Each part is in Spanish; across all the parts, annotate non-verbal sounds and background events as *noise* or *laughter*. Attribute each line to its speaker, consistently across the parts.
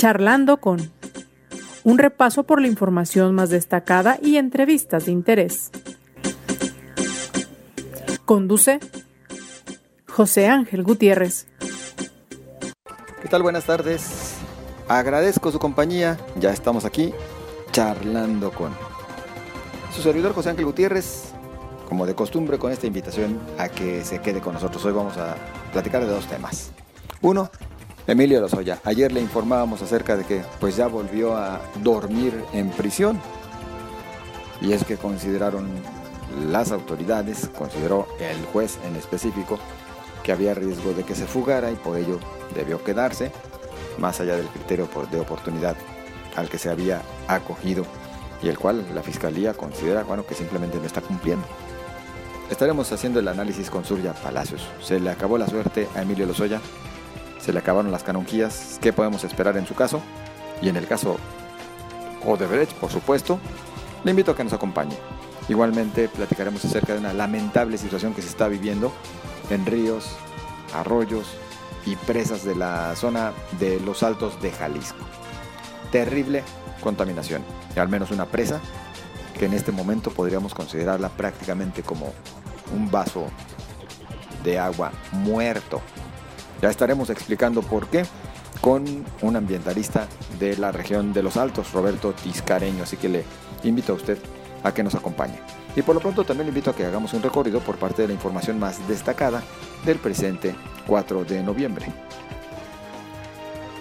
Speaker 1: Charlando con un repaso por la información más destacada y entrevistas de interés. Conduce José Ángel Gutiérrez.
Speaker 2: ¿Qué tal? Buenas tardes. Agradezco su compañía. Ya estamos aquí charlando con su servidor José Ángel Gutiérrez, como de costumbre con esta invitación a que se quede con nosotros. Hoy vamos a platicar de dos temas. Uno, Emilio Lozoya. Ayer le informábamos acerca de que pues ya volvió a dormir en prisión. Y es que consideraron las autoridades, consideró el juez en específico, que había riesgo de que se fugara y por ello debió quedarse, más allá del criterio de oportunidad al que se había acogido y el cual la fiscalía considera bueno, que simplemente no está cumpliendo. Estaremos haciendo el análisis con Surya Palacios. Se le acabó la suerte a Emilio Lozoya se le acabaron las canonjías, ¿qué podemos esperar en su caso? Y en el caso Odebrecht, por supuesto, le invito a que nos acompañe. Igualmente platicaremos acerca de una lamentable situación que se está viviendo en ríos, arroyos y presas de la zona de los altos de Jalisco. Terrible contaminación, y al menos una presa que en este momento podríamos considerarla prácticamente como un vaso de agua muerto ya estaremos explicando por qué con un ambientalista de la región de los Altos, Roberto Tiscareño. Así que le invito a usted a que nos acompañe. Y por lo pronto también le invito a que hagamos un recorrido por parte de la información más destacada del presente 4 de noviembre.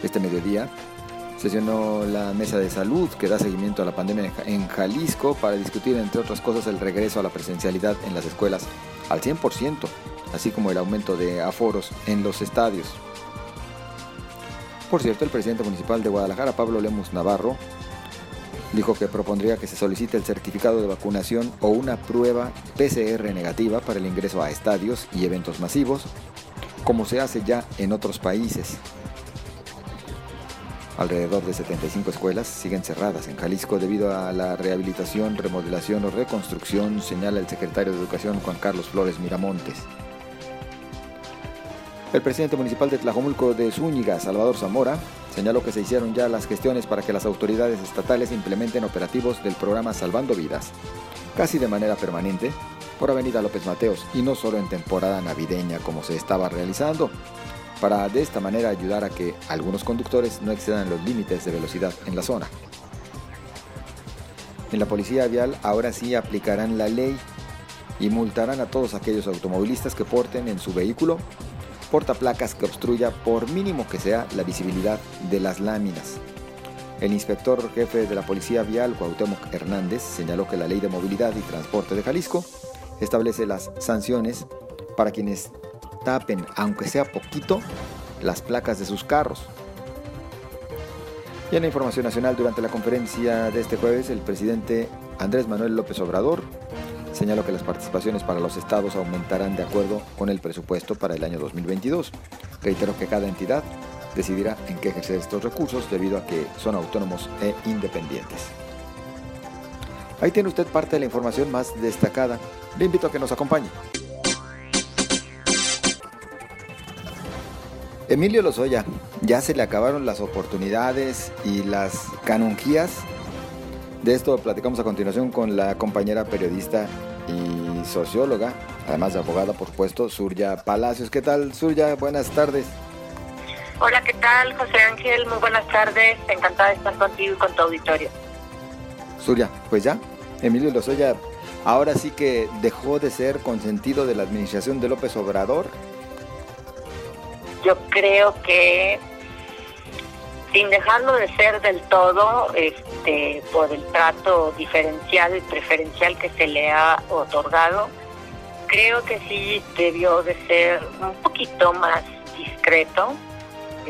Speaker 2: Este mediodía sesionó la mesa de salud que da seguimiento a la pandemia en Jalisco para discutir, entre otras cosas, el regreso a la presencialidad en las escuelas al 100% así como el aumento de aforos en los estadios. Por cierto, el presidente municipal de Guadalajara, Pablo Lemus Navarro, dijo que propondría que se solicite el certificado de vacunación o una prueba PCR negativa para el ingreso a estadios y eventos masivos, como se hace ya en otros países. Alrededor de 75 escuelas siguen cerradas en Jalisco debido a la rehabilitación, remodelación o reconstrucción, señala el secretario de Educación Juan Carlos Flores Miramontes. El presidente municipal de Tlajomulco de Zúñiga, Salvador Zamora, señaló que se hicieron ya las gestiones para que las autoridades estatales implementen operativos del programa Salvando Vidas, casi de manera permanente, por Avenida López Mateos y no solo en temporada navideña como se estaba realizando, para de esta manera ayudar a que algunos conductores no excedan los límites de velocidad en la zona. En la policía vial ahora sí aplicarán la ley y multarán a todos aquellos automovilistas que porten en su vehículo portaplacas que obstruya, por mínimo que sea, la visibilidad de las láminas. El inspector jefe de la Policía Vial, Cuauhtémoc Hernández, señaló que la Ley de Movilidad y Transporte de Jalisco establece las sanciones para quienes tapen, aunque sea poquito, las placas de sus carros. Y en la información nacional, durante la conferencia de este jueves, el presidente Andrés Manuel López Obrador señaló que las participaciones para los estados aumentarán de acuerdo con el presupuesto para el año 2022. Reitero que cada entidad decidirá en qué ejercer estos recursos debido a que son autónomos e independientes. Ahí tiene usted parte de la información más destacada. Le invito a que nos acompañe. Emilio Lozoya, ya se le acabaron las oportunidades y las canonjías. De esto platicamos a continuación con la compañera periodista y socióloga, además de abogada, por supuesto, Surya Palacios. ¿Qué tal, Surya? Buenas tardes.
Speaker 3: Hola, ¿qué tal, José Ángel? Muy buenas tardes. Encantada de estar contigo y con tu auditorio.
Speaker 2: Surya, pues ya, Emilio Lozoya ahora sí que dejó de ser consentido de la administración de López Obrador.
Speaker 3: Yo creo que sin dejarlo de ser del todo este, por el trato diferencial y preferencial que se le ha otorgado, creo que sí debió de ser un poquito más discreto.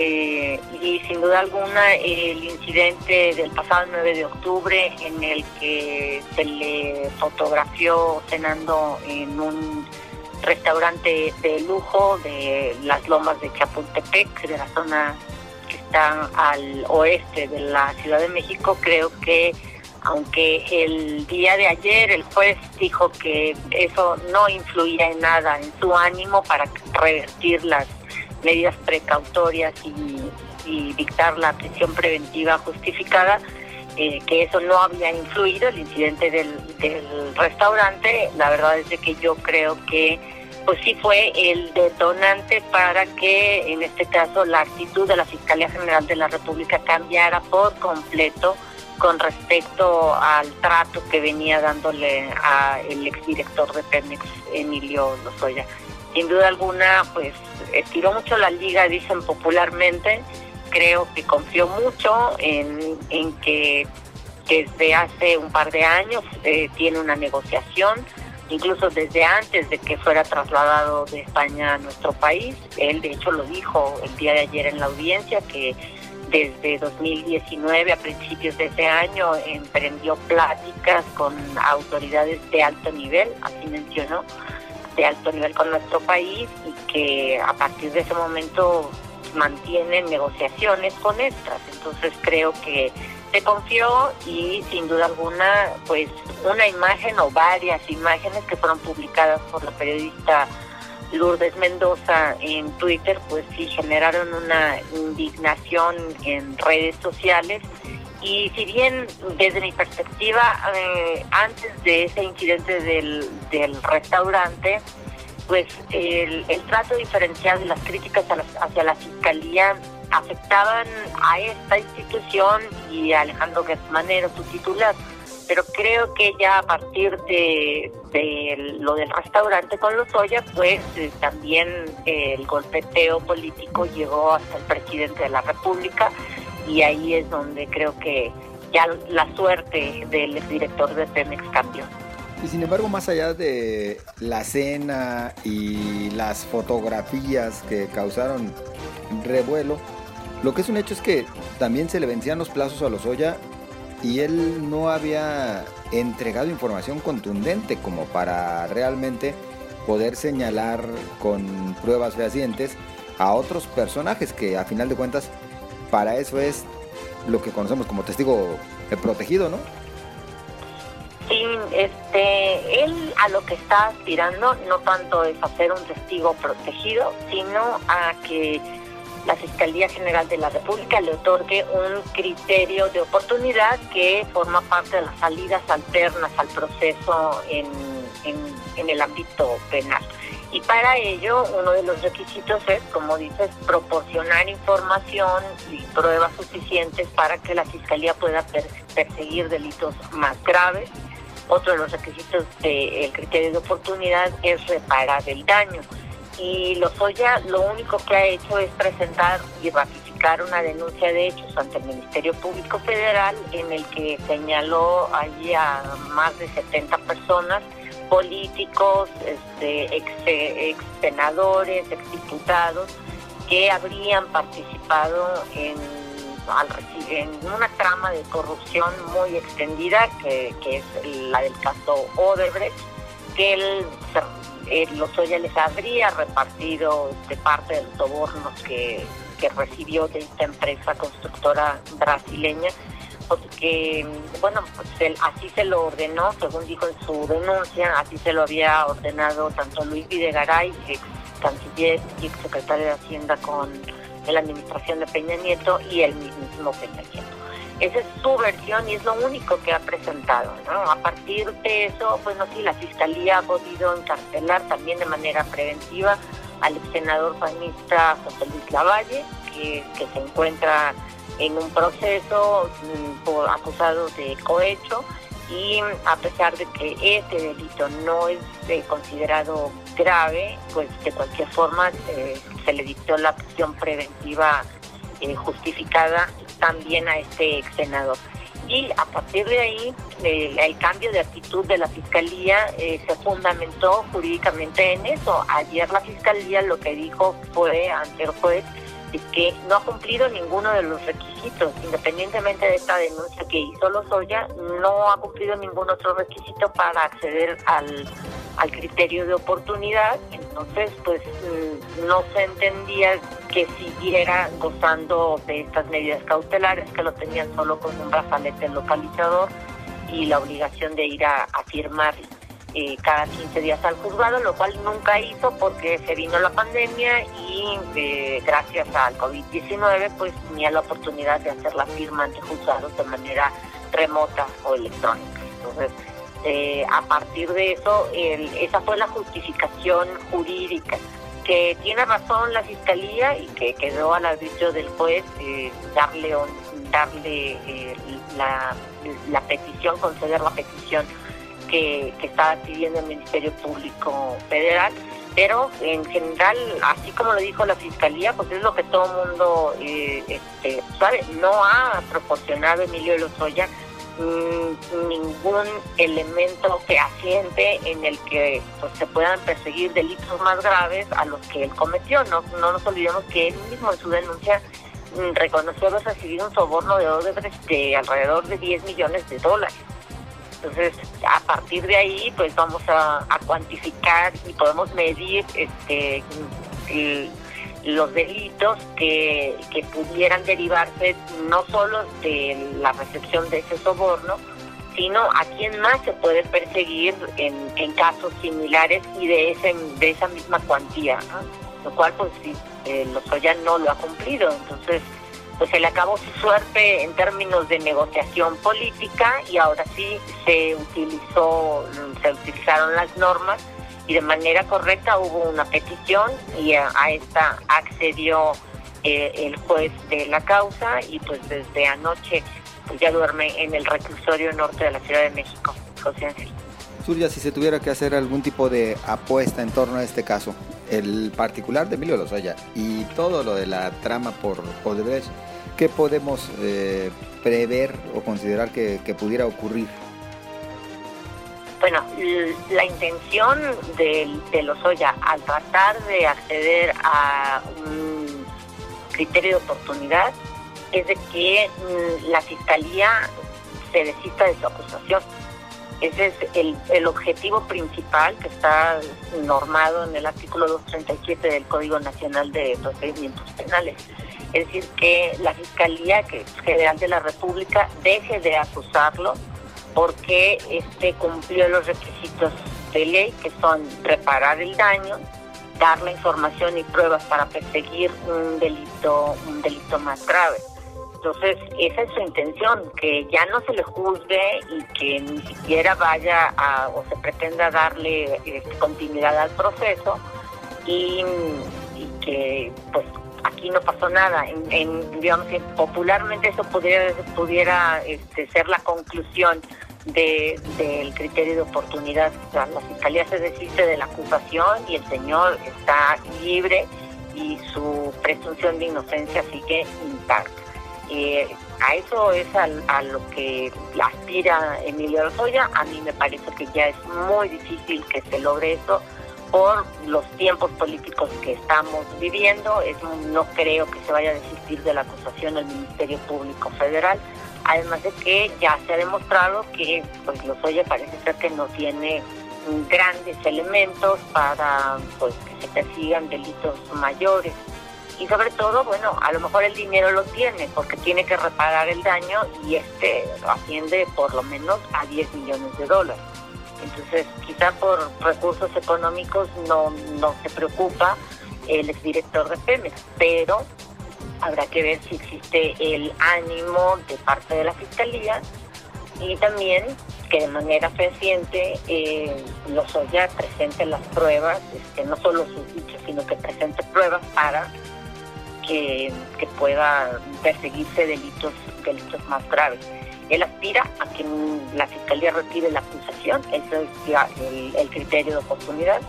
Speaker 3: Eh, y sin duda alguna el incidente del pasado 9 de octubre en el que se le fotografió cenando en un restaurante de lujo de las lomas de Chapultepec, de la zona están al oeste de la Ciudad de México, creo que aunque el día de ayer el juez dijo que eso no influía en nada en su ánimo para revertir las medidas precautorias y, dictar la prisión preventiva justificada, eh, que eso no había influido el incidente del, del restaurante. La verdad es de que yo creo que pues sí fue el detonante para que en este caso la actitud de la Fiscalía General de la República cambiara por completo con respecto al trato que venía dándole a el exdirector de Pemex, Emilio Lozoya. Sin duda alguna, pues estiró mucho la liga, dicen popularmente. Creo que confió mucho en, en que desde hace un par de años eh, tiene una negociación, incluso desde antes de que fuera trasladado de España a nuestro país. Él, de hecho, lo dijo el día de ayer en la audiencia que desde 2019 a principios de ese año emprendió pláticas con autoridades de alto nivel, así mencionó, de alto nivel con nuestro país y que a partir de ese momento mantienen negociaciones con estas. Entonces creo que se confió y sin duda alguna pues una imagen o varias imágenes que fueron publicadas por la periodista Lourdes Mendoza en Twitter, pues sí generaron una indignación en redes sociales. Y si bien desde mi perspectiva, eh, antes de ese incidente del, del restaurante, pues el, trato diferencial de las críticas hacia la Fiscalía afectaban a esta institución y a Alejandro Manero, su titular pero creo que ya a partir de, lo del restaurante con los Lozoya, pues eh, también el golpeteo político llegó hasta el presidente de la República y ahí es donde creo que ya la suerte del exdirector de Pemex cambió.
Speaker 2: Y sin embargo, más allá de la cena y las fotografías que causaron revuelo, lo que es un hecho es que también se le vencían los plazos a Lozoya y él no había entregado información contundente como para realmente poder señalar con pruebas fehacientes a otros personajes que a final de cuentas para eso es lo que conocemos como testigo protegido, ¿no?
Speaker 3: Sí, este, él a lo que está aspirando no tanto es a ser un testigo protegido, sino a que la Fiscalía General de la República le otorgue un criterio de oportunidad que forma parte de las salidas alternas al proceso en, en, el ámbito penal. Y para ello, uno de los requisitos es, como dices, proporcionar información y pruebas suficientes para que la Fiscalía pueda perseguir delitos más graves. Otro de los requisitos del criterio de oportunidad es reparar el daño y Lozoya lo único que ha hecho es presentar y ratificar una denuncia de hechos ante el Ministerio Público Federal en el que señaló allí a más de 70 personas, políticos, este, ex, ex senadores, ex diputados, que habrían participado en, en una trama de corrupción muy extendida, que, que es la del caso Odebrecht, que él eh, Lozoya les habría repartido de parte de los sobornos que, recibió de esta empresa constructora brasileña, porque, bueno, pues así se lo ordenó, según dijo en su denuncia, así se lo había ordenado tanto Luis Videgaray, ex canciller y ex secretario de Hacienda con la administración de Peña Nieto, y el mismo Peña Nieto. Esa es su versión y es lo único que ha presentado. ¿no? A partir de eso, pues no sí, la Fiscalía ha podido encarcelar también de manera preventiva al senador panista José Luis Lavalle, que, se encuentra en un proceso mm, por, acusado de cohecho y a pesar de que este delito no es eh, considerado grave, pues de cualquier forma eh, se le dictó la prisión preventiva eh, justificada también a este ex senador. Y a partir de ahí, el cambio de actitud de la Fiscalía eh, se fundamentó jurídicamente en eso. Ayer la Fiscalía lo que dijo fue ante el juez que no ha cumplido ninguno de los requisitos, independientemente de esta denuncia que hizo Lozoya, no ha cumplido ningún otro requisito para acceder al, al criterio de oportunidad. Entonces, pues mm, no se entendía que siguiera gozando de estas medidas cautelares, que lo tenían solo con un brazalete localizador y la obligación de ir a, firmar eh, cada 15 días al juzgado, lo cual nunca hizo porque se vino la pandemia y eh, gracias al COVID-19 pues tenía la oportunidad de hacer la firma ante juzgados de manera remota o electrónica. Entonces, eh, a partir de eso, esa fue la justificación jurídica que tiene razón la fiscalía y que quedó al arbitrio del juez darle darle la, la petición, conceder la petición que, que estaba pidiendo el Ministerio Público Federal, pero en general, así como lo dijo la Fiscalía, pues es lo que todo el mundo eh, este, sabe, no ha proporcionado Emilio Lozoya ningún elemento fehaciente en el que pues, se puedan perseguir delitos más graves a los que él cometió. No, no nos olvidemos que él mismo en su denuncia mm, reconoció haber recibido un soborno de Odebrecht de alrededor de 10 millones de dólares. Entonces, a partir de ahí, pues vamos a, cuantificar y podemos medir este, los delitos que, pudieran derivarse no solo de la recepción de ese soborno, sino a quién más se puede perseguir en, casos similares y de, ese, de esa misma cuantía, lo cual pues sí, eh, Lozoya no lo ha cumplido. Entonces, pues se le acabó su suerte en términos de negociación política y ahora sí se utilizó, se utilizaron las normas y de manera correcta hubo una petición y a, esta accedió eh, el juez de la causa y pues desde anoche pues ya duerme en el reclusorio norte de la Ciudad de México, José Ángel.
Speaker 2: Surya, si se tuviera que hacer algún tipo de apuesta en torno a este caso, el particular de Emilio Lozoya y todo lo de la trama por Odebrecht, ¿qué podemos eh, prever o considerar que, pudiera ocurrir?
Speaker 3: Bueno, la intención de, de Lozoya al tratar de acceder a un criterio de oportunidad es de que mm, la fiscalía se desista de su acusación. Ese es el, el, objetivo principal que está normado en el artículo 237 del Código Nacional de Procedimientos Penales. Es decir, que la Fiscalía General de la República deje de acusarlo porque este cumplió los requisitos de ley, que son reparar el daño, dar la información y pruebas para perseguir un delito, un delito más grave. Entonces, esa es su intención, que ya no se le juzgue y que ni siquiera vaya a, o se pretenda darle este, continuidad al proceso y, y que pues aquí no pasó nada. Digamos que popularmente eso pudiera, este, ser la conclusión del criterio de oportunidad. la fiscalía se desiste de la acusación y el señor está libre y su presunción de inocencia sigue intacta. Eh, a eso es a, lo que aspira Emilio Lozoya. A mí me parece que ya es muy difícil que se logre eso por los tiempos políticos que estamos viviendo. no creo que se vaya a desistir de la acusación al Ministerio Público Federal. Además de que ya se ha demostrado que pues Lozoya parece ser que no tiene grandes elementos para pues que se persigan delitos mayores. Y sobre todo, bueno, a lo mejor el dinero lo tiene porque tiene que reparar el daño y este asciende por lo menos a 10 millones de dólares. Entonces, quizá por recursos económicos no, no se preocupa el exdirector de Pemex, pero habrá que ver si existe el ánimo de parte de la Fiscalía y también que de manera fehaciente eh, Lozoya presente las pruebas, este, no solo sus dichos, sino que presente pruebas para que, que pueda perseguirse delitos, delitos más graves. Él aspira a que la Fiscalía retire la acusación, ese es el, criterio de oportunidad.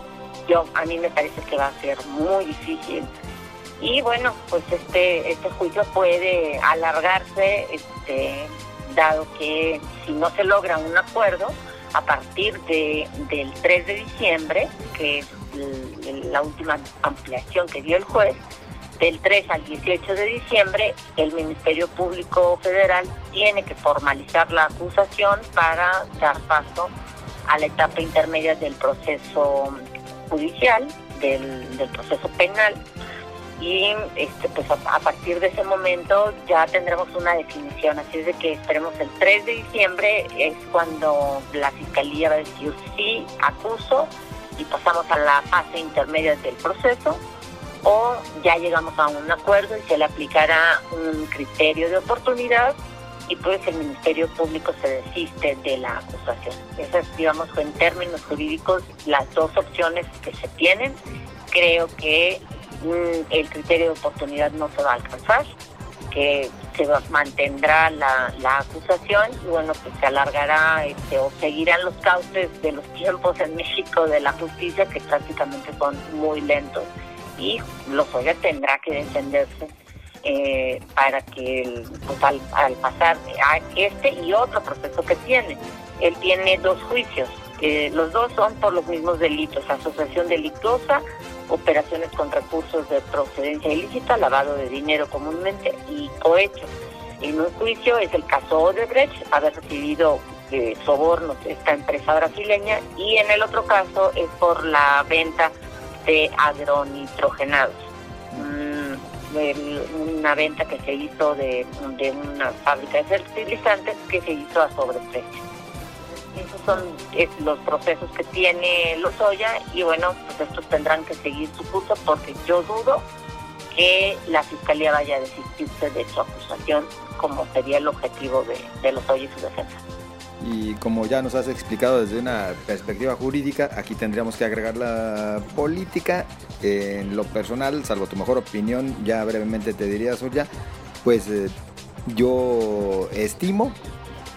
Speaker 3: Yo, a mí me parece que va a ser muy difícil y bueno, pues este, este juicio puede alargarse, este, dado que si no se logra un acuerdo, a partir de, del 3 de diciembre, que es la última ampliación que dio el juez, del 3 al 18 de diciembre, el Ministerio Público Federal tiene que formalizar la acusación para dar paso a la etapa intermedia del proceso judicial, del, proceso penal. y este, pues a, partir de ese momento ya tendremos una definición. Así es de que esperemos el 3 de diciembre es cuando la Fiscalía va a decir sí, acuso y pasamos a la fase intermedia del proceso o ya llegamos a un acuerdo y se le aplicará un criterio de oportunidad y pues el Ministerio Público se desiste de la acusación. Esas, digamos, en términos jurídicos, las dos opciones que se tienen. Creo que mm, el criterio de oportunidad no se va a alcanzar, que se mantendrá la, acusación y bueno, pues se alargará este, o seguirán los cauces de los tiempos en México de la justicia que prácticamente son muy lentos y Lozoya tendrá que defenderse eh, para que pues, al, pasar a este y otro proceso que tiene. Él tiene dos juicios, los dos son por los mismos delitos, asociación delictuosa, operaciones con recursos de procedencia ilícita, lavado de dinero comúnmente y cohecho. En un juicio es el caso Odebrecht, haber recibido eh, sobornos esta empresa brasileña y en el otro caso es por la venta de agronitrogenados. Mm, una venta que se hizo de, una fábrica de fertilizantes que se hizo a sobreprecio. Esos son los procesos que tiene Lozoya y bueno, pues estos tendrán que seguir su curso porque yo dudo que la Fiscalía vaya a desistirse de su acusación como sería el objetivo de, de Lozoya y su defensa.
Speaker 2: Y como ya nos has explicado desde una perspectiva jurídica, aquí tendríamos que agregar la política. En lo personal, salvo tu mejor opinión, ya brevemente te diría, Surya, pues eh, yo estimo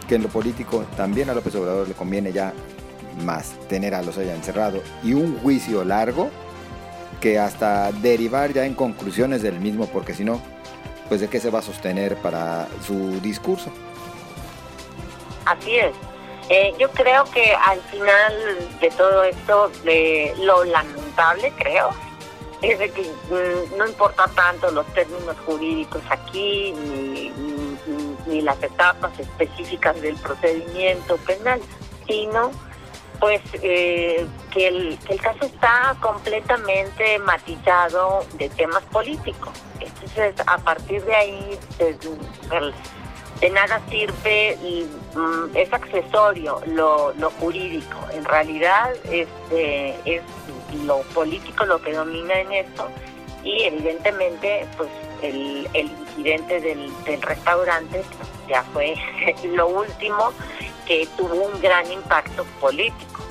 Speaker 2: que en lo político también a López Obrador le conviene ya más tener a los haya encerrado y un juicio largo que hasta derivar ya en conclusiones del mismo, porque si no, pues de qué se va a sostener para su discurso.
Speaker 3: Así es. Eh, yo creo que al final de todo esto, de lo lamentable, creo, es de que mm, no importa tanto los términos jurídicos aquí, ni, ni, las etapas específicas del procedimiento penal, sino pues eh, que, el, que el caso está completamente matizado de temas políticos. Entonces, a partir de ahí, pues, de nada sirve, mm, es accesorio lo, jurídico. En realidad este, es lo político lo que domina en esto y evidentemente pues el, incidente del, del restaurante ya fue *laughs* lo último que tuvo un gran impacto político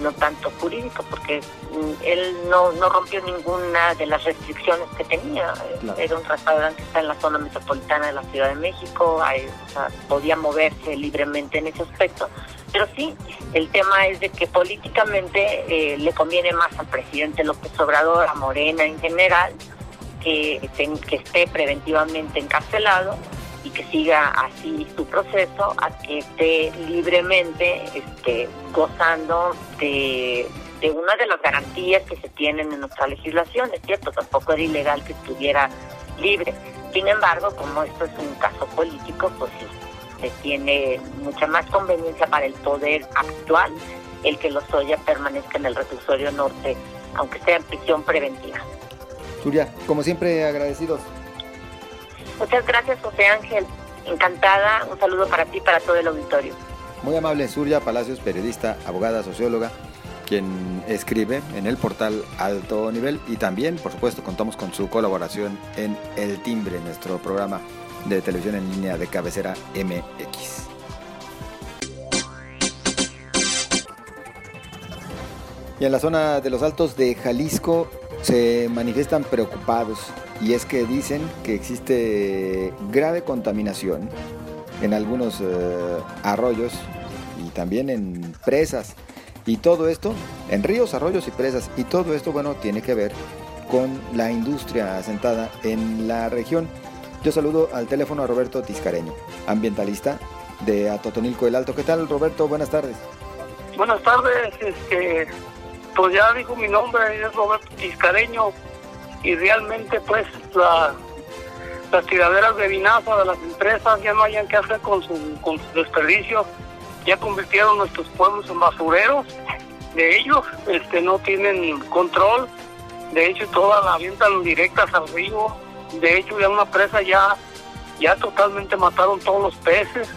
Speaker 3: no tanto jurídico, porque mm, él no, no rompió ninguna de las restricciones que tenía. Era un restaurante que está en la zona metropolitana de la Ciudad de México, podía moverse libremente en ese aspecto. Pero sí, el tema es de que políticamente eh, le conviene más al presidente López Obrador, a Morena en general, que, que esté preventivamente encarcelado y que siga así su proceso a que esté libremente este, gozando de, una de las garantías que se tienen en nuestra legislación. Es cierto, tampoco era ilegal que estuviera libre. Sin embargo, como esto es un caso político, pues sí, se tiene mucha más conveniencia para el poder actual el que Lozoya permanezca en el reclusorio norte, aunque sea en prisión preventiva.
Speaker 2: Surya, como siempre, agradecidos.
Speaker 3: Muchas gracias, José Ángel. Encantada. Un saludo para ti y para todo el auditorio.
Speaker 2: Muy amable, Surya Palacios, periodista, abogada, socióloga, quien escribe en el portal Alto Nivel y también, por supuesto, contamos con su colaboración en El Timbre, nuestro programa de televisión en línea de cabecera MX. Y en la zona de los Altos de Jalisco se manifiestan preocupados y es que dicen que existe grave contaminación en algunos eh, arroyos y también en presas. Y todo esto, en ríos, arroyos y presas. Y todo esto, bueno, tiene que ver con la industria asentada en la región. Yo saludo al teléfono a Roberto Tiscareño, ambientalista de Atotonilco del Alto. ¿Qué tal, Roberto? Buenas tardes.
Speaker 4: Buenas tardes. Este, pues ya dijo mi nombre, es Roberto Tiscareño, y realmente pues la, las tiraderas de vinazo de las empresas ya no hayan que hacer con su, con su desperdicio, ya convirtieron nuestros pueblos en basureros. De ellos, este no tienen control. De hecho todas la avientan directas al río, de hecho ya una presa ya, ya totalmente mataron todos los peces,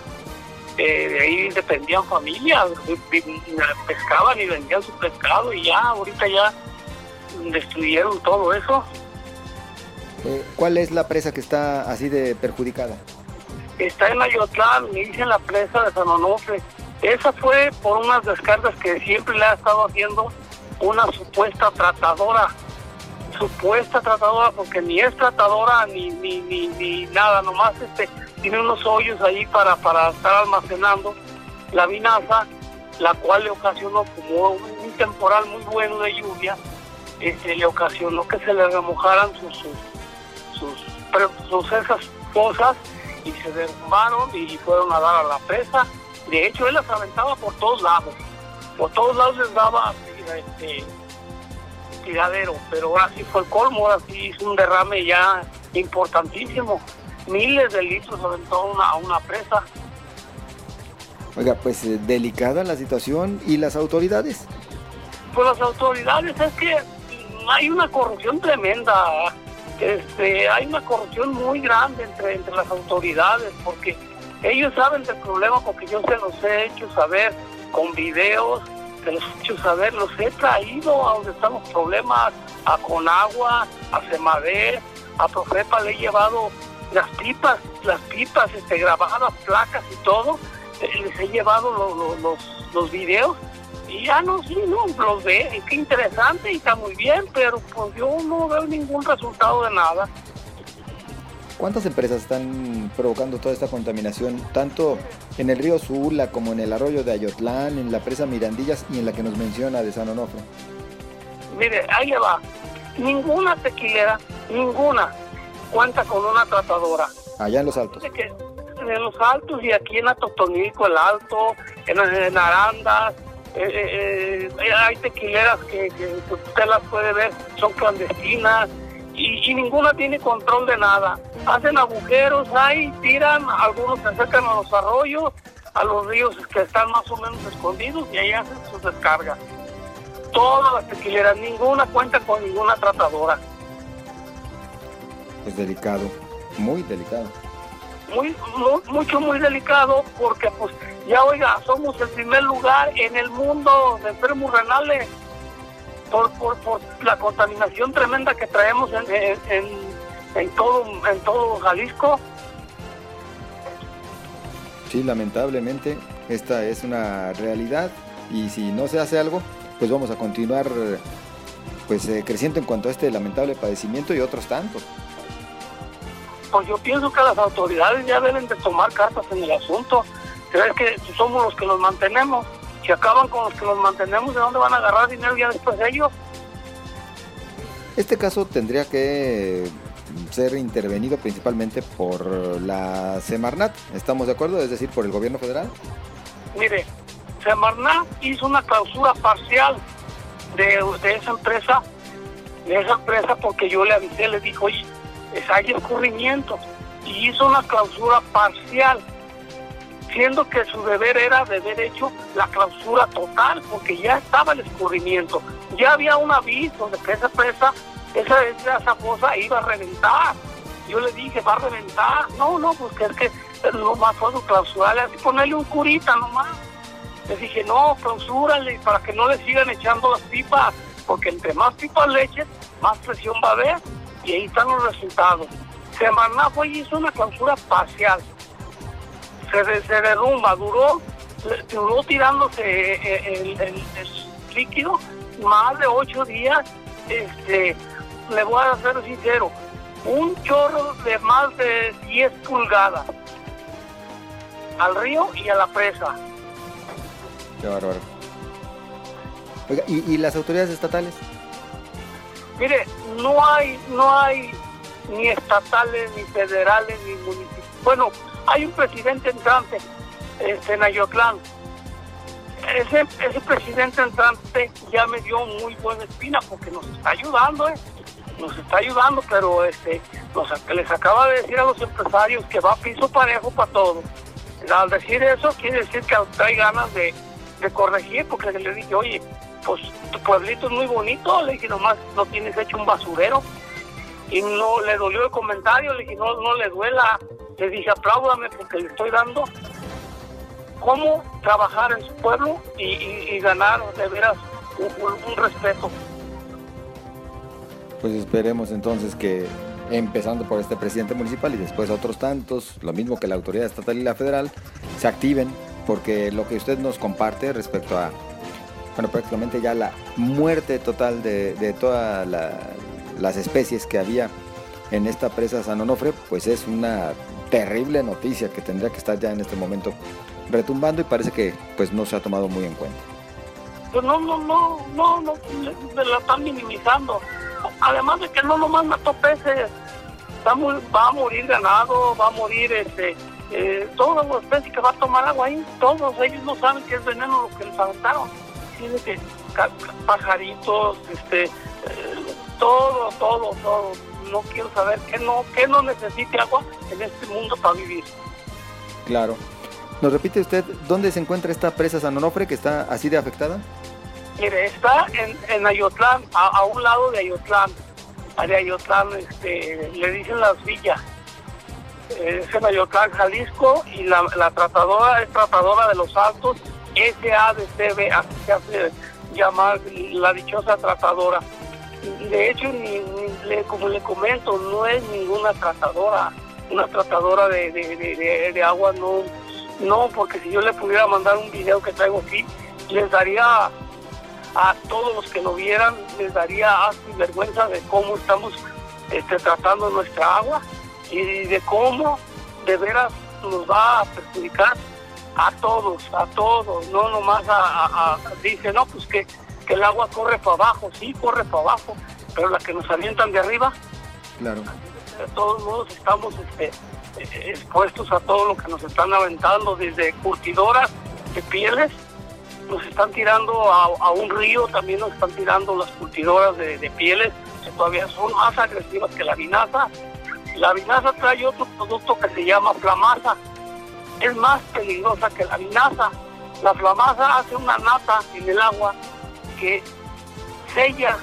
Speaker 4: eh, de ahí dependían familias, pescaban y vendían su pescado y ya, ahorita ya destruyeron todo eso.
Speaker 2: Eh, ¿Cuál es la presa que está así de perjudicada?
Speaker 4: Está en Ayotlán, me dicen la presa de San Onofre. Esa fue por unas descargas que siempre le ha estado haciendo una supuesta tratadora. Supuesta tratadora, porque ni es tratadora ni, ni, ni, ni nada, nomás este, tiene unos hoyos ahí para, para estar almacenando la vinaza, la cual le ocasionó como un temporal muy bueno de lluvia, este, le ocasionó que se le remojaran sus, sus, sus, esas cosas y se derrumbaron y fueron a dar a la presa. De hecho, él las aventaba por todos lados. Por todos lados les daba este, tiradero, pero ahora sí fue el colmo, ahora sí hizo un derrame ya importantísimo. Miles de litros aventó una, a una presa.
Speaker 2: Oiga, pues eh, delicada la situación y las autoridades.
Speaker 4: Pues las autoridades es que hay una corrupción tremenda, este, hay una corrupción muy grande entre, entre las autoridades, porque ellos saben del problema porque yo se los he hecho saber con videos, se los he hecho saber, los he traído a donde están los problemas, a Conagua, a Semade, a Profepa, le he llevado las pipas, las pipas este, grabadas, placas y todo, eh, les he llevado los, los, los videos y ya no, sí, no, los ve, qué interesante y está muy bien, pero pues yo no veo ningún resultado de nada.
Speaker 2: ¿Cuántas empresas están provocando toda esta contaminación, tanto en el río Sula como en el arroyo de Ayotlán, en la presa Mirandillas y en la que nos menciona de San Onofre?
Speaker 4: Mire, ahí le va. Ninguna tequilera, ninguna, cuenta con una tratadora.
Speaker 2: Allá en los altos.
Speaker 4: en los altos y aquí en Atotonilco, el Alto, en, en Arandas, eh, eh, eh, hay tequileras que, usted las puede ver, son clandestinas y, ninguna tiene control de nada. Hacen agujeros ahí, tiran, algunos se acercan a los arroyos, a los ríos que están más o menos escondidos y ahí hacen sus descargas. Todas las tequileras, ninguna cuenta con ninguna tratadora.
Speaker 2: Es delicado, muy delicado.
Speaker 4: Muy, mucho, muy delicado porque pues ya oiga, somos el primer lugar en el mundo de enfermos renales por, por, por la contaminación tremenda que traemos en, en, todo, en todo Jalisco.
Speaker 2: Sí, lamentablemente esta es una realidad y si no se hace algo, pues vamos a continuar pues eh, creciendo en cuanto a este lamentable padecimiento y otros tantos.
Speaker 4: Pues yo pienso que las autoridades ya deben de tomar cartas en el asunto es que somos los que los mantenemos. Si acaban con los que los mantenemos, ¿de dónde van a agarrar dinero ya después de ellos?
Speaker 2: Este caso tendría que ser intervenido principalmente por la Semarnat, ¿estamos de acuerdo? Es decir, por el gobierno federal.
Speaker 4: Mire, Semarnat hizo una clausura parcial de, de esa empresa, de esa empresa porque yo le avisé, le dijo, oye, hay escurrimiento, y hizo una clausura parcial siendo que su deber era de haber hecho la clausura total, porque ya estaba el escurrimiento, ya había un aviso de que esa presa, esa, esa fosa iba a reventar. Yo le dije, va a reventar. No, no, pues que es que lo más fue clausurarle, así ponerle un curita nomás. Le dije, no, clausúrale para que no le sigan echando las pipas, porque entre más pipas le echen, más presión va a haber, y ahí están los resultados. Semana fue y hizo una clausura parcial se, derrumba, duró, duró tirándose eh, el, líquido más de ocho días, este, le voy a ser sincero, un chorro de más de 10 pulgadas al río y a la presa.
Speaker 2: Qué bárbaro. ¿y, ¿y, las autoridades estatales?
Speaker 4: Mire, no hay, no hay ni estatales, ni federales, ni municipales. Bueno, hay un presidente entrante este, en Ayotlán. Ese, ese presidente entrante ya me dio muy buena espina porque nos está ayudando, ¿eh? nos está ayudando, pero este, nos, les acaba de decir a los empresarios que va piso parejo para todo. Al decir eso, quiere decir que hay ganas de, corregir, porque le dije, oye, pues tu pueblito es muy bonito, le dije, nomás no tienes hecho un basurero. Y no le dolió el comentario, le dije, no, no le duela. Le dije, apláudame porque le estoy dando cómo trabajar en su pueblo y, ganar de veras un, respeto.
Speaker 2: Pues esperemos entonces que empezando por este presidente municipal y después otros tantos, lo mismo que la autoridad estatal y la federal, se activen porque lo que usted nos comparte respecto a, bueno, prácticamente ya la muerte total de, todas las especies que había en esta presa San Onofre, pues es una terrible noticia que tendría que estar ya en este momento retumbando y parece que pues no se ha tomado muy en cuenta.
Speaker 4: Pues no, no, no, no, no, se la están minimizando. Además de que no nomás mató peces, va, a morir ganado, va a morir este, eh, todas las que va a tomar agua ahí, todos ellos no saben que es veneno lo que les aventaron. Tiene que pajaritos, este, eh, todo, todo, todo. No quiero saber que no, que no necesite agua en este mundo para vivir.
Speaker 2: Claro. ¿Nos repite usted dónde se encuentra esta presa San Onofre que está así de afectada?
Speaker 4: Mire, está en, en Ayotlán, a, un lado de Ayotlán. De Ayotlán, este, le dicen las villas. Es en Ayotlán, Jalisco, y la, tratadora es tratadora de los altos, SADCB, así se hace llamar la dichosa tratadora. De hecho, ni, como le comento, no es ninguna tratadora. Una tratadora de, de, de agua no no, porque si yo le pudiera mandar un video que traigo aquí, les daría a todos los que lo vieran, les daría asco y vergüenza de cómo estamos este, tratando nuestra agua y de cómo de veras nos va a perjudicar a todos, a todos, no nomás a, dice, no, pues que, que el agua corre para abajo, sí, corre para abajo, pero la que nos alientan de arriba,
Speaker 2: claro.
Speaker 4: de todos modos estamos este, expuestos a todo lo que nos están aventando, desde curtidoras de pieles, nos están tirando a, un río, también nos están tirando las curtidoras de, pieles, que todavía son más agresivas que la vinaza. La vinaza trae otro producto que se llama flamaza, es más peligrosa que la vinaza. La flamaza hace una nata en el agua que sella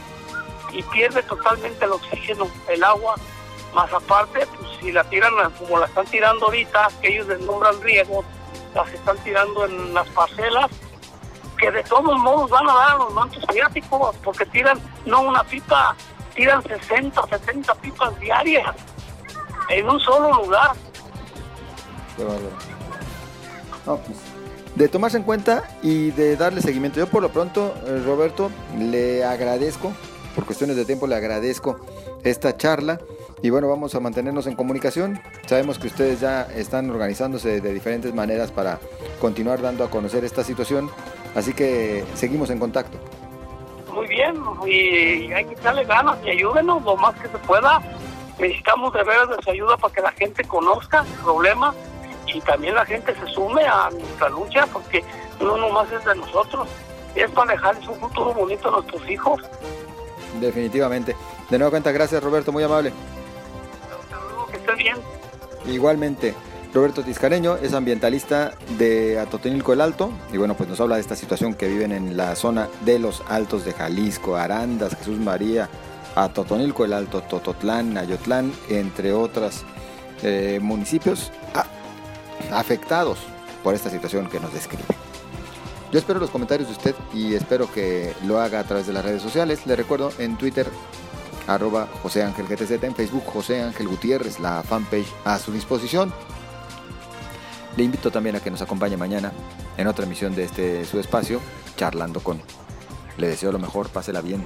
Speaker 4: y pierde totalmente el oxígeno, el agua, más aparte, pues si la tiran como la están tirando ahorita, que ellos deslumbran riesgos, las están tirando en las parcelas, que de todos modos van a dar a los mantos asiáticos, porque tiran no una pipa, tiran 60, 70 pipas diarias en un solo lugar.
Speaker 2: De tomarse en cuenta y de darle seguimiento. Yo por lo pronto, eh, Roberto, le agradezco, por cuestiones de tiempo le agradezco esta charla. Y bueno, vamos a mantenernos en comunicación. Sabemos que ustedes ya están organizándose de diferentes maneras para continuar dando a conocer esta situación. Así que seguimos en contacto.
Speaker 4: Muy bien, y hay que echarle ganas y ayúdenos lo más que se pueda. Necesitamos de veras de su ayuda para que la gente conozca el problema y también la gente se sume a nuestra lucha porque no nomás es de nosotros, es para dejarles un futuro bonito a nuestros hijos.
Speaker 2: Definitivamente. De nuevo cuenta, gracias Roberto, muy amable
Speaker 4: bien.
Speaker 2: Igualmente. Roberto Tiscareño es ambientalista de Atotonilco el Alto y bueno, pues nos habla de esta situación que viven en la zona de los Altos de Jalisco, Arandas, Jesús María, Atotonilco el Alto, Tototlán, Ayotlán, entre otros eh, municipios afectados por esta situación que nos describe. Yo espero los comentarios de usted y espero que lo haga a través de las redes sociales. Le recuerdo en Twitter arroba José Ángel GTZ, en Facebook José Ángel Gutiérrez, la fanpage a su disposición. Le invito también a que nos acompañe mañana en otra emisión de este su espacio, charlando con. Le deseo lo mejor, pásela bien.